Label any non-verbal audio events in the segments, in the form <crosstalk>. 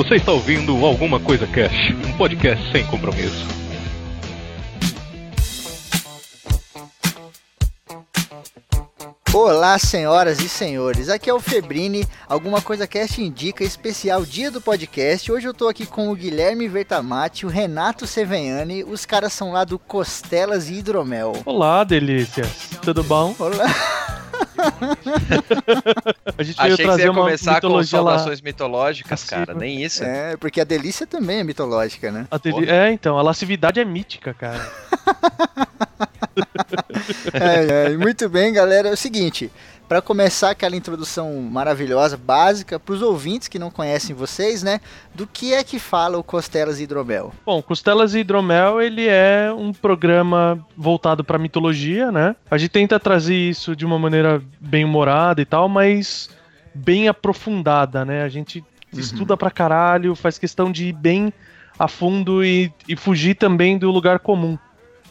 Você está ouvindo Alguma Coisa Cash, um podcast sem compromisso. Olá, senhoras e senhores. Aqui é o Febrini, Alguma Coisa Cast indica especial dia do podcast. Hoje eu tô aqui com o Guilherme Vertamati, o Renato Seveniani, os caras são lá do Costelas e Hidromel. Olá, delícias. Tudo bom? Olá. <laughs> A gente Achei veio que você ia começar com saudações mitológicas, cara. Nem isso. É, porque a delícia também é mitológica, né? A deli- É, então, a lascividade é mítica, cara. <laughs> É, é, muito bem, galera. É o seguinte, para começar aquela introdução maravilhosa, básica, para os ouvintes que não conhecem vocês, né? Do que é que fala o Costelas e Hidromel? Bom, Costelas e Hidromel, ele é um programa voltado pra mitologia, né? A gente tenta trazer isso de uma maneira bem humorada e tal, mas bem aprofundada, né? A gente estuda pra caralho, faz questão de ir bem a fundo e, e fugir também do lugar comum.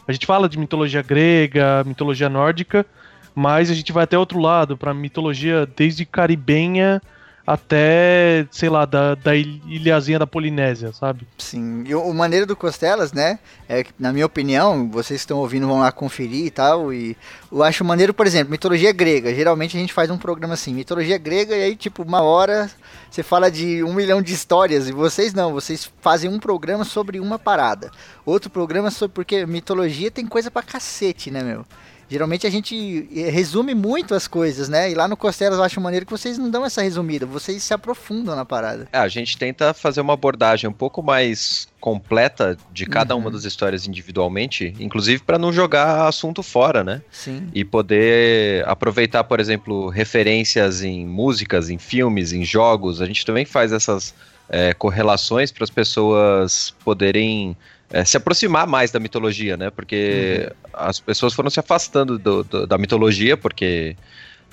A gente fala de mitologia grega, mitologia nórdica, mas a gente vai até outro lado, pra mitologia desde caribenha até, sei lá, da, da il- ilhazinha da Polinésia, sabe? Sim, e o, maneiro do Costelas, né? É que, na minha opinião, vocês estão ouvindo vão lá conferir e tal. E eu acho maneiro, por exemplo, mitologia grega. Geralmente a gente faz um programa assim, mitologia grega, e aí, tipo, uma hora você fala de um milhão de histórias. E vocês não, vocês fazem um programa sobre uma parada. Outro programa sobre. Porque mitologia tem coisa pra cacete, né, meu? Geralmente a gente eh, resume muito as coisas, né? E lá no Costelas eu acho maneiro que vocês não dão essa resumida, vocês se aprofundam na parada. É, a gente tenta fazer uma abordagem um pouco mais completa de cada Uhum. uma das histórias individualmente, inclusive para não jogar assunto fora, né? Sim. E poder aproveitar, por exemplo, referências em músicas, em filmes, em jogos. A gente também faz essas é, correlações para as pessoas poderem é, se aproximar mais da mitologia, né? Porque as pessoas foram se afastando do- do- da mitologia, porque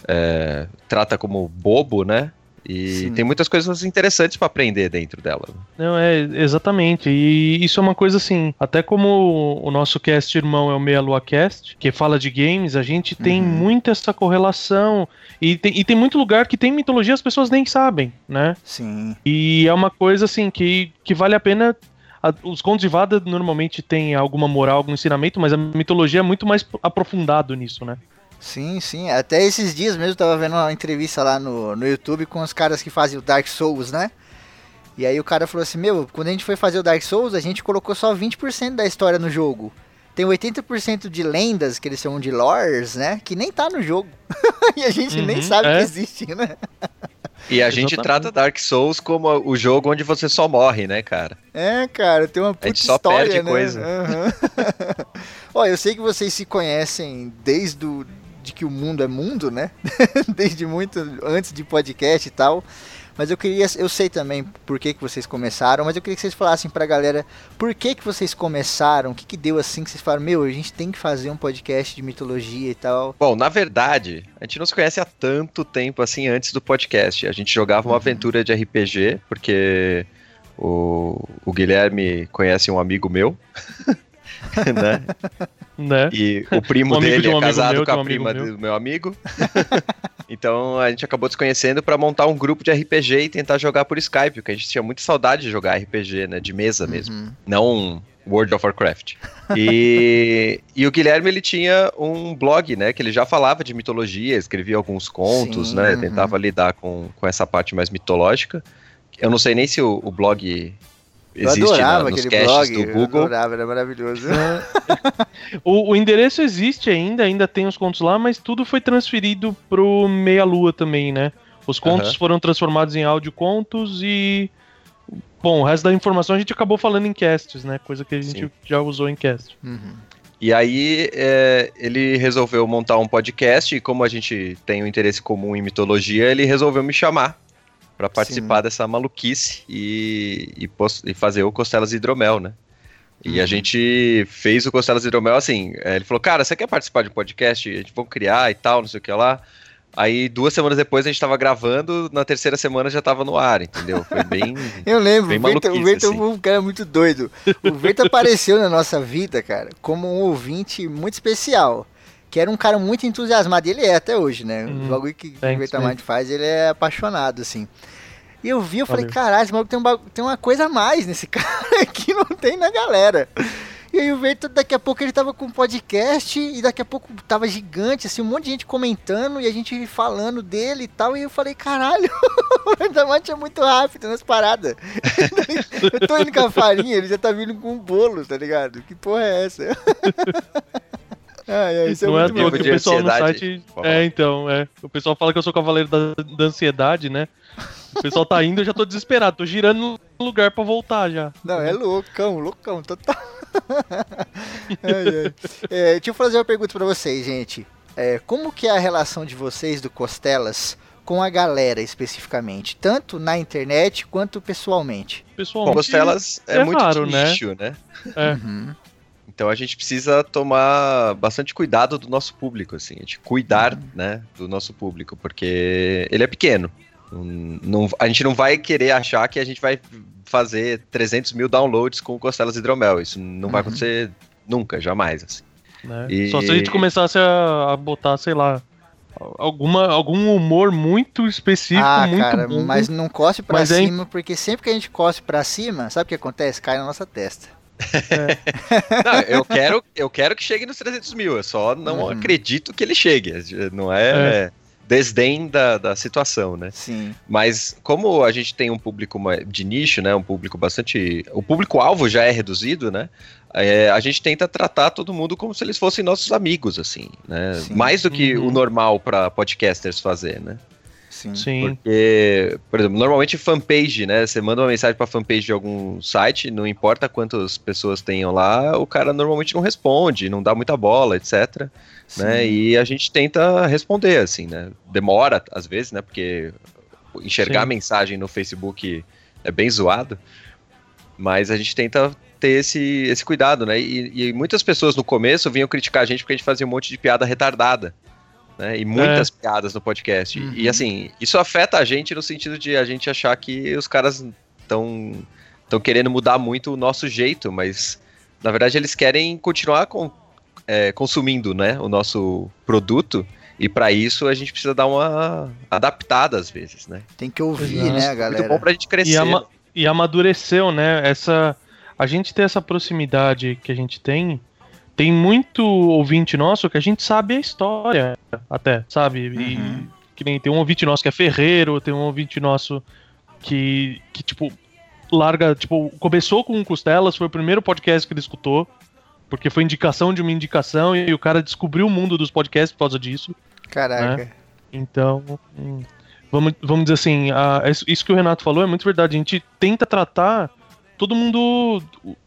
é, trata como bobo, né? E Sim. tem muitas coisas interessantes para aprender dentro dela. Não, é, exatamente. E isso é uma coisa assim, até como o nosso cast irmão é o Meia Lua Cast, que fala de games, a gente tem Uhum. muito essa correlação. E tem, e tem muito lugar que tem mitologia as pessoas nem sabem, né? Sim. E é uma coisa assim que, que vale a pena. A- os contos de Vada normalmente têm alguma moral, algum ensinamento, mas a mitologia é muito mais aprofundado nisso, né? Sim, sim. Até esses dias mesmo eu tava vendo uma entrevista lá no, no YouTube com os caras que fazem o Dark Souls, né? E aí o cara falou assim, meu, quando a gente foi fazer o Dark Souls, a gente colocou só 20% da história no jogo. Tem 80% de lendas, que eles chamam de lores, né? Que nem tá no jogo. <laughs> e a gente nem Uhum, sabe é. que existe, né? <laughs> E a gente Exatamente. trata Dark Souls como o jogo onde você só morre, né, cara? É, cara, tem uma puta A gente só história, perde né? coisa. Aham. <laughs> Ó, eu sei que vocês se conhecem desde o, de que o mundo é mundo, né? <laughs> desde muito antes de podcast e tal. Mas eu queria, eu sei também por que, que vocês começaram, mas eu queria que vocês falassem pra galera por que que vocês começaram, o que que deu assim que vocês falaram, meu, a gente tem que fazer um podcast de mitologia e tal. Bom, na verdade, a gente não se conhece há tanto tempo assim antes do podcast. A gente jogava uma Uhum. aventura de RPG, porque o, o Guilherme conhece um amigo meu, <laughs> né? Né? E o primo <laughs> Um dele de um é casado meu, com um a amigo prima meu. do meu amigo. <laughs> então a gente acabou se conhecendo pra montar um grupo de RPG e tentar jogar por Skype, porque a gente tinha muita saudade de jogar RPG, né? De mesa mesmo. Uhum. não World of Warcraft. E, e o Guilherme ele tinha um blog, né, que ele já falava de mitologia, escrevia alguns contos, Sim, né, uhum. tentava lidar com, com essa parte mais mitológica. Eu não sei nem se o, o blog Eu existe adorava na, nos aquele blog, do eu Google. adorava, era maravilhoso. <laughs> O, o endereço existe ainda, ainda tem os contos lá, mas tudo foi transferido pro Meia Lua também, né? Os contos Aham. foram transformados em áudio contos e. Bom, o resto da informação a gente acabou falando em casts, né? Coisa que a gente Sim. já usou em cast. Uhum. E aí é, ele resolveu montar um podcast e como a gente tem um interesse comum em mitologia, ele resolveu me chamar pra participar dessa maluquice e, e, e fazer o Costelas Hidromel, né? E a Uhum. gente fez o Costelas Hidromel assim, é, ele falou, cara, você quer participar de um podcast? A gente vai criar e tal, não sei o que lá. Aí duas semanas depois a gente tava gravando, na terceira semana já tava no ar, entendeu? Foi bem... <laughs> Eu lembro, Bem o Verta, o maluquice, Verta assim. um cara muito doido. O Verta <laughs> apareceu na nossa vida, cara, como um ouvinte muito especial. Que era um cara muito entusiasmado, e ele é até hoje, né? O Uhum. bagulho que o Thanks, Verta man. Mind faz, ele é apaixonado, assim. E eu vi, eu falei, caralho, esse maluco tem, um tem uma coisa a mais nesse <laughs> cara que não tem na galera. E aí eu vejo, daqui a pouco ele tava com um podcast e daqui a pouco tava gigante, assim, um monte de gente comentando e a gente falando dele e tal. E eu falei, caralho, <laughs> o Verdamante é muito rápido nas paradas. <laughs> eu tô indo com a farinha, ele já tá vindo com um bolo, tá ligado? Que porra é essa? Ai, ai, isso é não é muito que o de pessoal no site. É, então, é. O pessoal fala que eu sou cavaleiro da, da ansiedade, né? O pessoal tá indo, eu já tô desesperado, tô girando no lugar pra voltar já. Não, é loucão, loucão, total. <laughs> Ai, ai. É, deixa eu fazer uma pergunta pra vocês, gente. É, como que é a relação de vocês do Costelas com a galera especificamente, tanto na internet quanto pessoalmente? Pessoalmente. Bom, Costelas é, é muito raro, né? nicho, né? É. Uhum. Então a gente precisa tomar bastante cuidado do nosso público, assim, a gente cuidar, né, do nosso público, porque ele é pequeno. Não, a gente não vai querer achar que a gente vai fazer 300 mil downloads com Costelas Hidromel. Isso não vai Uhum. acontecer nunca, jamais. Assim. né? E- Só se a gente começasse a, a botar, sei lá, alguma, algum humor muito específico, ah, muito cara, bom. mas não cospe pra Mas é cima, porque sempre que a gente cospe pra cima, sabe o que acontece? Cai na nossa testa. Não, eu quero, eu quero que chegue nos 300 mil, eu só não Uhum. acredito que ele chegue. Não é, desdém da, da situação, né? Sim. Mas como a gente tem um público de nicho, né? Um público bastante. O público-alvo já é reduzido, né? é, a gente tenta tratar todo mundo como se eles fossem nossos amigos, assim, né? Sim. Mais do que Uhum. o normal para podcasters fazer, né? Sim. Sim. Porque, por exemplo, normalmente fanpage, né? Você manda uma mensagem pra fanpage de algum site, não importa quantas pessoas tenham lá, o cara normalmente não responde, não dá muita bola, etc. Né? E a gente tenta responder, assim, né? Demora, às vezes, né? Porque enxergar Sim. a mensagem no Facebook é bem zoado. Mas a gente tenta ter esse, esse cuidado, né? E, e muitas pessoas no começo vinham criticar a gente porque a gente fazia um monte de piada retardada. Né? E muitas piadas no podcast. Uhum. E assim, isso afeta a gente no sentido de a gente achar que os caras estão estão querendo mudar muito o nosso jeito, mas na verdade eles querem continuar com, é, consumindo né, o nosso produto. E para isso a gente precisa dar uma adaptada às vezes, né? Tem que ouvir, Exato. né, Muito galera? bom pra gente crescer. E, ama- e amadureceu, né? Essa, a gente ter essa proximidade que a gente tem. Tem muito ouvinte nosso que a gente sabe a história, até, sabe? E Uhum. que nem tem um ouvinte nosso que é ferreiro, tem um ouvinte nosso que, que tipo, larga, tipo, começou com Costelas, foi o primeiro podcast que ele escutou, porque foi indicação de uma indicação e o cara descobriu o mundo dos podcasts por causa disso. Caraca. Então, hum, vamos, vamos dizer assim, a- isso- isso que o Renato falou é muito verdade. A gente tenta tratar todo mundo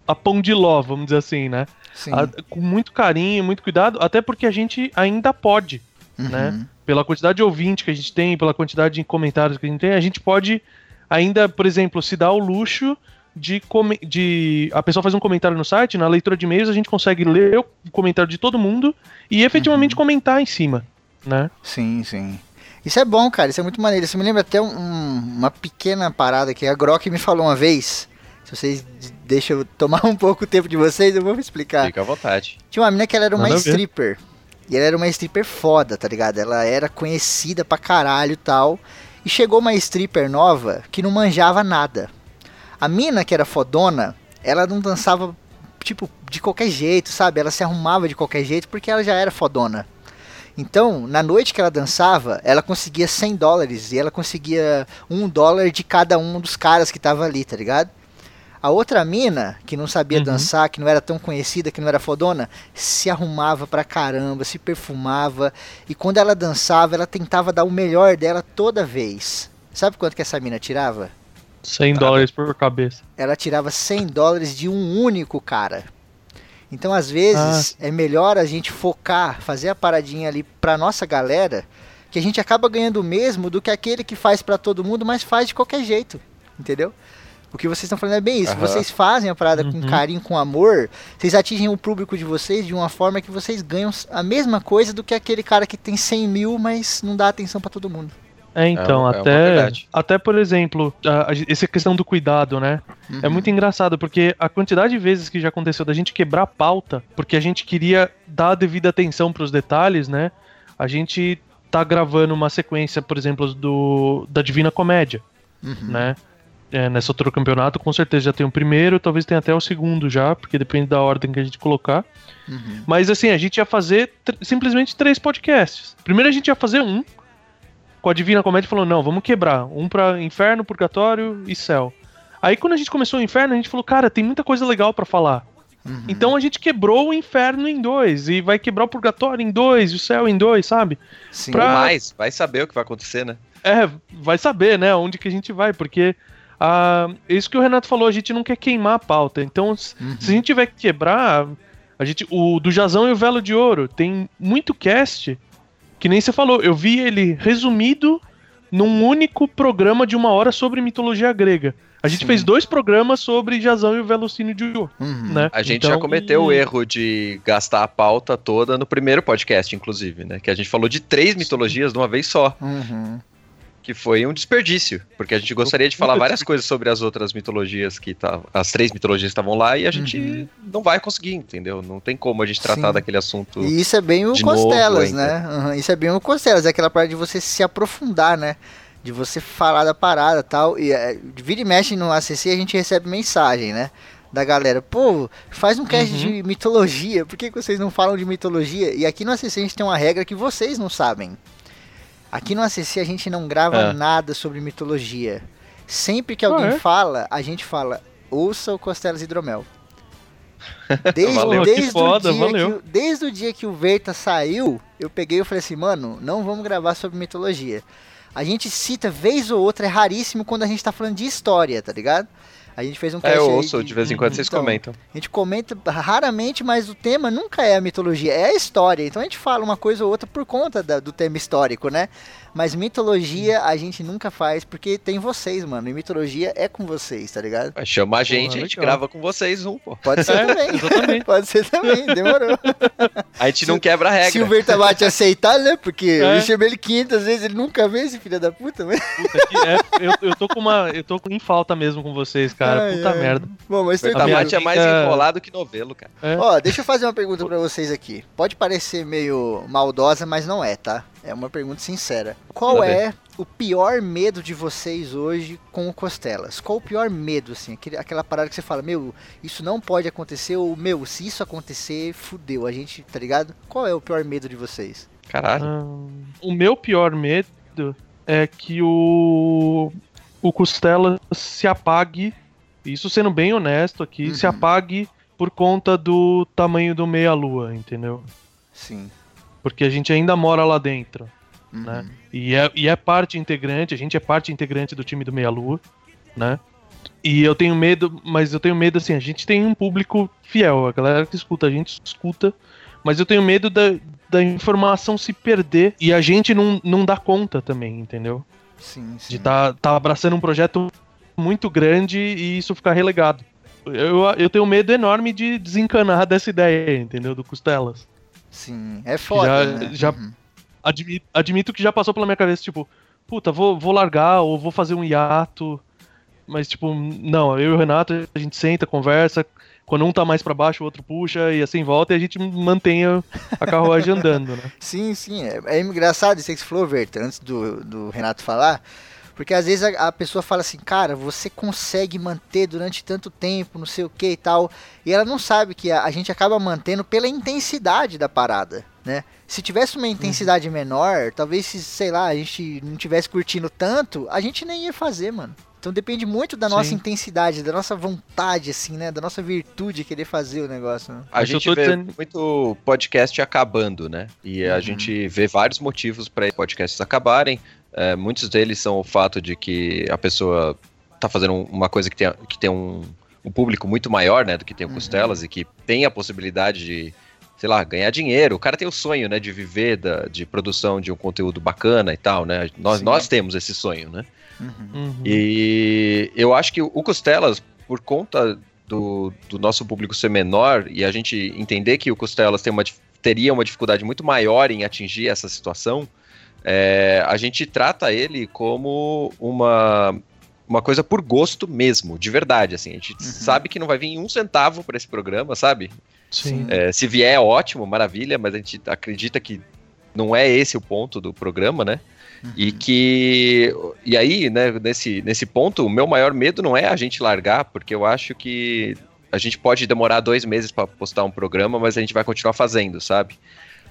a pão de ló, vamos dizer assim, né? A- com muito carinho, muito cuidado, até porque a gente ainda pode, Uhum. né? Pela quantidade de ouvinte que a gente tem, pela quantidade de comentários que a gente tem, a gente pode ainda, por exemplo, se dar o luxo de, de a pessoa faz um comentário no site, na leitura de e-mails a gente consegue ler o comentário de todo mundo e efetivamente comentar em cima, né? Sim, sim. Isso é bom, cara. Isso é muito maneiro. Isso me lembra até um- uma pequena parada que a Grok me falou uma vez. Se vocês deixam eu tomar <laughs> um pouco o tempo de vocês, eu vou explicar. Fica à vontade. Tinha uma menina que ela era uma Manda ver. stripper. E ela era uma stripper foda, tá ligado? Ela era conhecida pra caralho e tal. E chegou uma stripper nova que não manjava nada. A mina, que era fodona, ela não dançava, tipo, de qualquer jeito, sabe? Ela se arrumava de qualquer jeito porque ela já era fodona. Então, na noite que ela dançava, ela conseguia 100 dólares e ela conseguia um dólar de cada um dos caras que tava ali, tá ligado? A outra mina, que não sabia Uhum. dançar, que não era tão conhecida, que não era fodona, se arrumava pra caramba, se perfumava. E quando ela dançava, ela tentava dar o melhor dela toda vez. Sabe quanto que essa mina tirava? 100 dólares por cabeça. Ela tirava 100 dólares de um único cara. Então, às vezes, é melhor a gente focar, fazer a paradinha ali pra nossa galera, que a gente acaba ganhando o mesmo do que aquele que faz pra todo mundo, mas faz de qualquer jeito. Entendeu? O que vocês estão falando é bem isso. Aham. Vocês fazem a parada com Uhum. carinho, com amor, vocês atingem o público de vocês de uma forma que vocês ganham a mesma coisa do que aquele cara que tem 100 mil, mas não dá atenção pra todo mundo. É, então, É é até, verdade. até por exemplo, a- a- essa questão do cuidado, né? É Uhum. muito engraçado, porque a quantidade de vezes que já aconteceu da gente quebrar a pauta, porque a gente queria dar a devida atenção pros detalhes, né? A gente tá gravando uma sequência, por exemplo, do da Divina Comédia, Uhum. né? É, nessa altura do campeonato, com certeza já tem o primeiro, talvez tenha até o segundo já, porque depende da ordem que a gente colocar. Uhum. Mas assim, a gente ia fazer simplesmente três podcasts. Primeiro a gente ia fazer um, com a Divina Comédia falou, não, vamos quebrar. Um pra Inferno, Purgatório e Céu. Aí quando a gente começou o Inferno, a gente falou, cara, tem muita coisa legal pra falar. Uhum. Então a gente quebrou o Inferno em dois, e vai quebrar o Purgatório em dois, e o Céu em dois, sabe? Sim. pra- mais, vai saber o que vai acontecer, né? É, vai saber, né, onde que a gente vai, porque ah, isso que o Renato falou, a gente não quer queimar a pauta. Então, Uhum. se a gente tiver que quebrar, a gente, o do Jazão e o Velo de Ouro, tem muito cast que nem você falou, eu vi ele resumido num único programa de uma hora sobre mitologia grega. A gente Sim. fez dois programas sobre Jazão e o Velocínio de Ouro, Uhum. né? A gente Então, já cometeu o e- erro de gastar a pauta toda no primeiro podcast, inclusive, né? Que a gente falou de três mitologias de uma vez só, Uhum. Que foi um desperdício, porque a gente gostaria de falar várias coisas sobre as outras mitologias que tá, as três mitologias que estavam lá e a gente Uhum. não vai conseguir, entendeu? Não tem como a gente tratar Sim. daquele assunto. E isso é bem o Costelas, né? Uhum, Isso é bem o Costelas, é aquela parte de você se aprofundar, né? De você falar da parada e tal. E é, vira e mexe no ACC a gente recebe mensagem, né? Da galera, pô, faz um cast Uhum. de mitologia, por que, que vocês não falam de mitologia? E aqui no ACC a gente tem uma regra que vocês não sabem. Aqui no ACC a gente não grava É. nada sobre mitologia. Sempre que alguém Ah, é? fala, a gente fala, ouça o Costelas Hidromel. <laughs> Desde, Valeu. desde, Que foda, o dia valeu. que, o- desde o dia que o Verta saiu, eu peguei e falei assim, mano, não vamos gravar sobre mitologia. A gente cita vez ou outra, é raríssimo quando a gente tá falando de história, tá ligado? A gente fez um É, cast eu aí ouço, de vez em quando vocês Então, comentam. A gente comenta raramente, mas o tema nunca é a mitologia, é a história. Então a gente fala uma coisa ou outra por conta da- do tema histórico, né? Mas mitologia a gente nunca faz, porque tem vocês, mano. E mitologia é com vocês, tá ligado? Vai, Chama a gente, a gente legal. grava com vocês um, pô. Pode ser É, também. exatamente. <laughs> Pode ser também, demorou. A gente não quebra a regra. Se o Vertabate aceitar, né? Porque É. eu chamei ele 500 vezes, ele nunca vê esse filho da puta, mas... Puta, que é- eu, eu tô com uma. Eu tô em falta mesmo com vocês, cara. Ai, Puta ai. merda. Bom, mas A. Vertamate é mais enrolado que novelo, cara. É. Ó, deixa eu fazer uma pergunta pra vocês aqui. Pode parecer meio maldosa, mas não é, tá? É uma pergunta sincera. Qual é o pior medo de vocês hoje com o Costelas? Qual o pior medo, assim? Aquele- aquela parada que você fala, meu, isso não pode acontecer, ou, meu, se isso acontecer, fudeu. A gente, tá ligado? Qual é o pior medo de vocês? Caralho. Ahn, o meu pior medo é que o. O Costela se apague. Isso sendo bem honesto aqui, se Uhum. apague por conta do tamanho do meia-lua, entendeu? Sim. Porque a gente ainda mora lá dentro. Uhum. Né? E é, e é parte integrante, a gente é parte integrante do time do Meia Lua, né? E eu tenho medo, mas eu tenho medo assim, a gente tem um público fiel, a galera que escuta, a gente escuta, mas eu tenho medo da, da informação se perder e a gente não, não dá conta também, entendeu? Sim, sim. De tá, tá abraçando um projeto muito grande e isso ficar relegado. Eu, eu tenho medo enorme de desencanar dessa ideia, entendeu? Do Costelas. Sim. É foda, Já- né? já- Uhum. admi- admito que já passou pela minha cabeça, tipo, puta, vou, vou largar ou vou fazer um hiato. Mas, tipo, não, eu e o Renato, a gente senta, conversa. Quando um tá mais pra baixo, o outro puxa e assim volta e a gente mantém a, carruagem andando, né? <laughs> Sim, sim. É, é engraçado isso que você falou, Verta, antes do, do Renato falar. Porque às vezes a, a pessoa fala assim, cara, você consegue manter durante tanto tempo, não sei o que e tal. E ela não sabe que a, a gente acaba mantendo pela intensidade da parada, né? Se tivesse uma intensidade menor, talvez se, sei lá, a gente não tivesse curtindo tanto, a gente nem ia fazer, mano. Então depende muito da nossa Sim. intensidade, da nossa vontade, assim, né? Da nossa virtude de querer fazer o negócio, né? A gente vê dizendo- muito podcast acabando, né? E a Uhum. gente vê vários motivos para podcasts acabarem. É, muitos deles são o fato de que a pessoa tá fazendo um- uma coisa que tem, que tem um, um público muito maior, né? Do que tem o Uhum. Costelas e que tem a possibilidade de, sei lá, ganhar dinheiro. O cara tem o sonho, né? De viver da, de produção de um conteúdo bacana e tal, né? Nós, Sim. nós temos esse sonho, né? Uhum. Uhum. E eu acho que o Costelas, por conta do, do nosso público ser menor e a gente entender que o Costelas tem uma, teria uma dificuldade muito maior em atingir essa situação, é, a gente trata ele como uma, uma coisa por gosto mesmo, de verdade. Assim, a gente sabe que não vai vir um centavo para esse programa, sabe? Sim. É, se vier, ótimo, maravilha, mas a gente acredita que não é esse o ponto do programa, né? Uhum. E que. E aí, né, nesse, nesse ponto, o meu maior medo não é a gente largar, porque eu acho que a gente pode demorar dois meses para postar um programa, mas a gente vai continuar fazendo, sabe?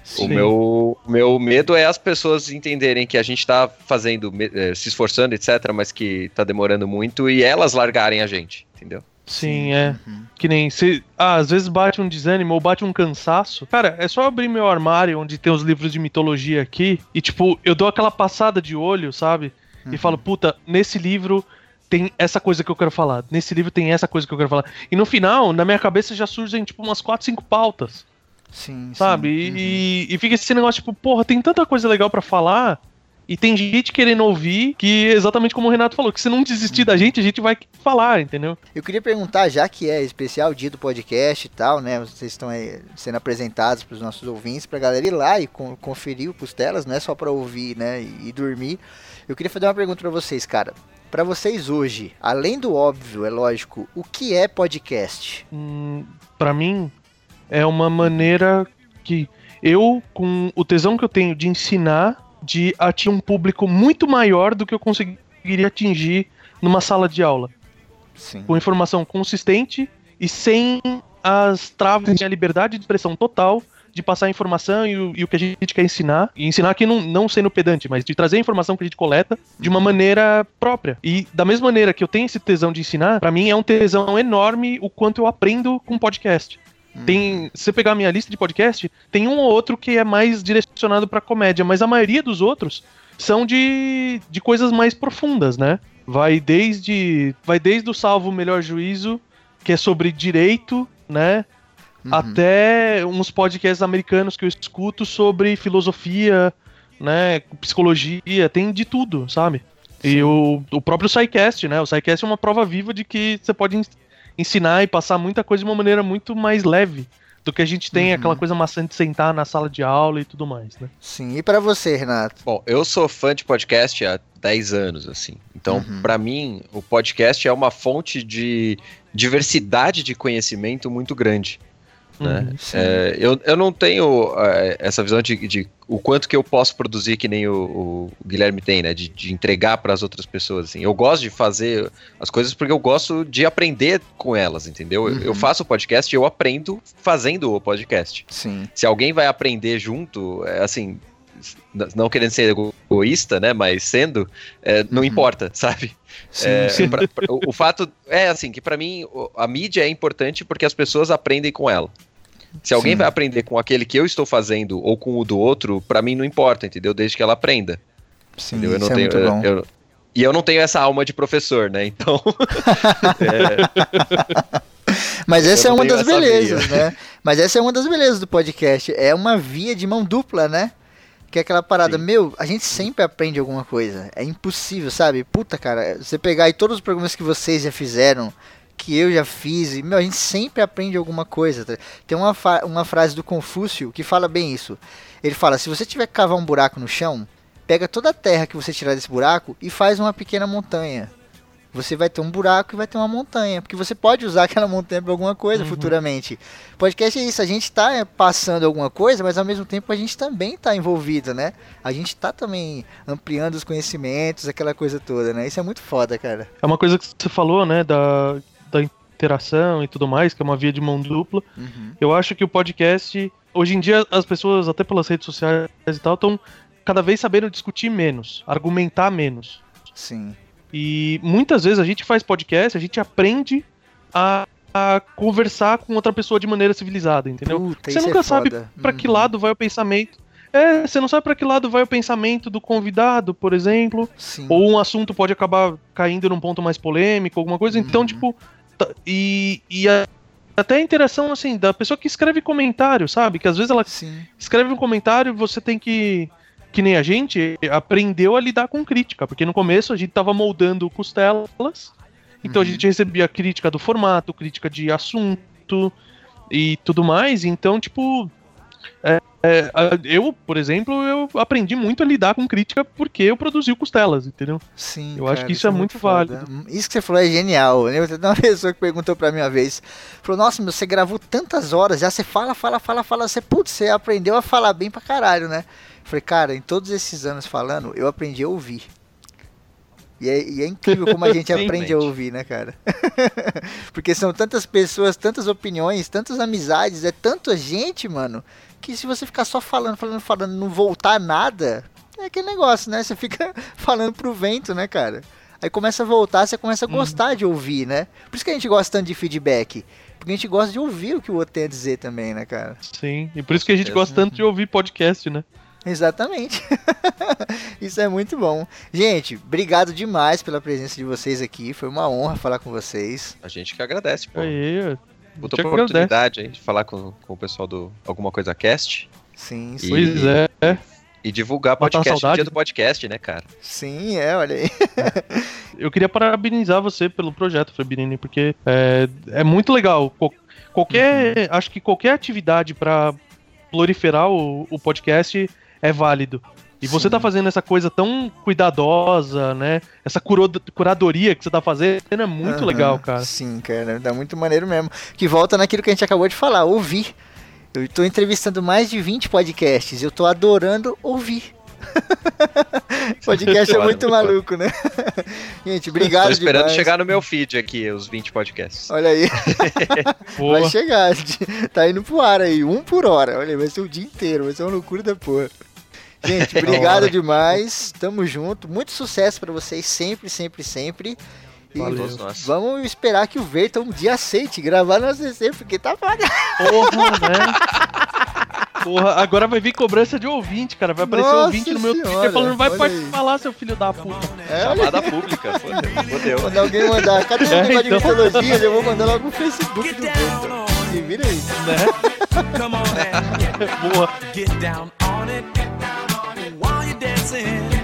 Sim. O meu, meu medo é as pessoas entenderem que a gente está fazendo, eh, se esforçando, etc., mas que está demorando muito e elas largarem a gente, entendeu? Sim, é. Uhum. Que nem se. Ah, às vezes bate um desânimo ou bate um cansaço. Cara, é só abrir meu armário onde tem os livros de mitologia aqui e, tipo, eu dou aquela passada de olho, sabe? Uhum. E falo, puta, nesse livro tem essa coisa que eu quero falar. Nesse livro tem essa coisa que eu quero falar. E no final, na minha cabeça já surgem, tipo, umas 4, 5 pautas. Sim, sabe? Sim. E, uhum. e fica esse negócio, tipo, porra, tem tanta coisa legal para falar e tem gente querendo ouvir que, exatamente como o Renato falou, que se não desistir da gente, a gente vai falar, entendeu? Eu queria perguntar, já que é especial dia do podcast e tal, né? Vocês estão aí sendo apresentados para os nossos ouvintes, para a galera ir lá e conferir o Costelas, não é só para ouvir, né? E, e dormir. Eu queria fazer uma pergunta para vocês, cara. Para vocês hoje, além do óbvio, é lógico, o que é podcast? Hum, para mim, é uma maneira que eu, com o tesão que eu tenho de ensinar de atingir um público muito maior do que eu conseguiria atingir numa sala de aula. Sim. Com informação consistente e sem as travas e a liberdade de expressão total de passar a informação e o, e o, que a gente quer ensinar. E ensinar aqui não, não sendo pedante, mas de trazer a informação que a gente coleta de uma maneira própria. E da mesma maneira que eu tenho esse tesão de ensinar, para mim é um tesão enorme o quanto eu aprendo com podcast. Tem, se você pegar a minha lista de podcast, tem um ou outro que é mais direcionado para comédia, mas a maioria dos outros são de, de coisas mais profundas, né? Vai desde vai desde o salvo melhor juízo, que é sobre direito, né? Uhum. Até uns podcasts americanos que eu escuto sobre filosofia, né, psicologia, tem de tudo, sabe? Sim. E o, o próprio SciCast, né? O SciCast é uma prova viva de que você pode ensinar e passar muita coisa de uma maneira muito mais leve do que a gente tem uhum. aquela coisa maçante de sentar na sala de aula e tudo mais, né? Sim, e para você, Renato? Bom, eu sou fã de podcast há 10 anos, assim. Então, uhum. para mim, o podcast é uma fonte de diversidade de conhecimento muito grande. Né? Uhum, é, eu, eu não tenho é, essa visão de, de, o quanto que eu posso produzir que nem o, o Guilherme tem, né? De, de entregar para as outras pessoas. Assim. Eu gosto de fazer as coisas porque eu gosto de aprender com elas, entendeu? Uhum. Eu, eu, faço o podcast e eu aprendo fazendo o podcast. Sim. Se alguém vai aprender junto, é, assim, não querendo ser egoísta, né? Mas sendo, é, não uhum. importa, <laughs> sabe? Sim, é, sim. Pra, pra, o, o, fato é assim que para mim a mídia é importante porque as pessoas aprendem com ela. Se alguém Sim. vai aprender com aquele que eu estou fazendo ou com o do outro, para mim não importa, entendeu? Desde que ela aprenda. Sim, entendeu? Eu não tenho, é muito bom. Eu, e eu não tenho essa alma de professor, né? Então. <laughs> é... Mas essa é uma das belezas, via. né? Mas essa é uma das belezas do podcast. É uma via de mão dupla, né? Que é aquela parada, Sim. meu, a gente sempre aprende alguma coisa. É impossível, sabe? Puta, cara, você pegar aí todos os programas que vocês já fizeram, que eu já fiz. E, meu, a gente sempre aprende alguma coisa. Tá? Tem uma, uma frase do Confúcio que fala bem isso. Ele fala: se você tiver que cavar um buraco no chão, pega toda a terra que você tirar desse buraco e faz uma pequena montanha. Você vai ter um buraco e vai ter uma montanha, porque você pode usar <laughs> aquela montanha para alguma coisa uhum. futuramente. Podcast é isso, a gente está é, passando alguma coisa, mas ao mesmo tempo a gente também está envolvido, né? A gente está também ampliando os conhecimentos, aquela coisa toda, né? Isso é muito foda, cara. É uma coisa que você falou, né, da da interação e tudo mais, que é uma via de mão dupla. Uhum. Eu acho que o podcast, hoje em dia, as pessoas, até pelas redes sociais e tal, estão cada vez sabendo discutir menos, argumentar menos. Sim. E muitas vezes a gente faz podcast, a gente aprende a, a conversar com outra pessoa de maneira civilizada, entendeu? Puta, você nunca é sabe para que uhum. lado vai o pensamento. É, você não sabe para que lado vai o pensamento do convidado, por exemplo. Sim. Ou um assunto pode acabar caindo num ponto mais polêmico, alguma coisa. Então, uhum. Tipo, e, e a, até a interação, assim, da pessoa que escreve comentário, sabe? Que às vezes ela Sim. escreve um comentário e você tem que. Que nem a gente aprendeu a lidar com crítica, porque no começo a gente tava moldando costelas, então uhum. a gente recebia crítica do formato, crítica de assunto e tudo mais, então, tipo, É, é, eu, por exemplo, eu aprendi muito a lidar com crítica porque eu produzi o Costelas, entendeu? Sim. Eu cara, acho que isso é muito válido. Isso que você falou é genial. Eu tenho uma <laughs> pessoa que perguntou pra mim uma vez: falou, nossa, meu, você gravou tantas horas, já você fala, fala, fala, fala, você, putz, você aprendeu a falar bem pra caralho, né? Eu falei, cara, em todos esses anos falando, eu aprendi a ouvir. E é, e é, incrível como a <laughs> gente aprende a ouvir, né, cara? <laughs> Porque são tantas pessoas, tantas opiniões, tantas amizades, é tanta gente, mano, que se você ficar só falando, falando, falando, não voltar nada, é aquele negócio, né? Você fica <laughs> falando pro vento, né, cara? Aí começa a voltar, você começa a uhum. gostar de ouvir, né? Por isso que a gente gosta tanto de feedback. Porque a gente gosta de ouvir o que o outro tem a dizer também, né, cara? Sim, e por isso que a gente gosta tanto de ouvir podcast, né? Exatamente. <laughs> Isso é muito bom. Gente, obrigado demais pela presença de vocês aqui. Foi uma honra falar com vocês. A gente que agradece, pô. Aí, Puta oportunidade aí de falar com, com o pessoal do Alguma Coisa Cast. Sim, sim. Pois é. E divulgar podcast no dia do podcast, né, cara? Sim, é, olha aí. <laughs> Eu queria parabenizar você pelo projeto, Fabirini, porque é, é muito legal. Qualquer. Uhum. Acho que qualquer atividade para proliferar o, o podcast é válido. E Sim. você tá fazendo essa coisa tão cuidadosa, né? Essa curadoria que você tá fazendo é muito uhum, legal, cara. Sim, cara, dá muito maneiro mesmo. Que volta naquilo que a gente acabou de falar, ouvir. Eu tô entrevistando mais de 20 podcasts, eu tô adorando ouvir. <laughs> podcast é muito maluco, né? <laughs> Gente, obrigado Tô esperando demais. chegar no meu feed aqui, os 20 podcasts. Olha aí. <laughs> vai chegar. Tá indo pro ar aí, um por hora. Olha vai ser o dia inteiro, vai ser uma loucura da porra. Gente, <laughs> obrigado demais. Tamo junto. Muito sucesso para vocês sempre, sempre, sempre. E Valeu. vamos esperar que o Verta um dia aceite gravar no ACC, porque tá foda. Porra, né? Porra, agora vai vir cobrança de ouvinte, cara. Vai aparecer Nossa ouvinte no meu senhora, Twitter falando, vai participar lá, seu filho da puta. É, Chamada pública, fodeu. Quando alguém mandar, cadê o é, negócio então... de mitologia? Eu vou mandar logo no Facebook do Verta. E vira aí. Né? <laughs> Boa. sin.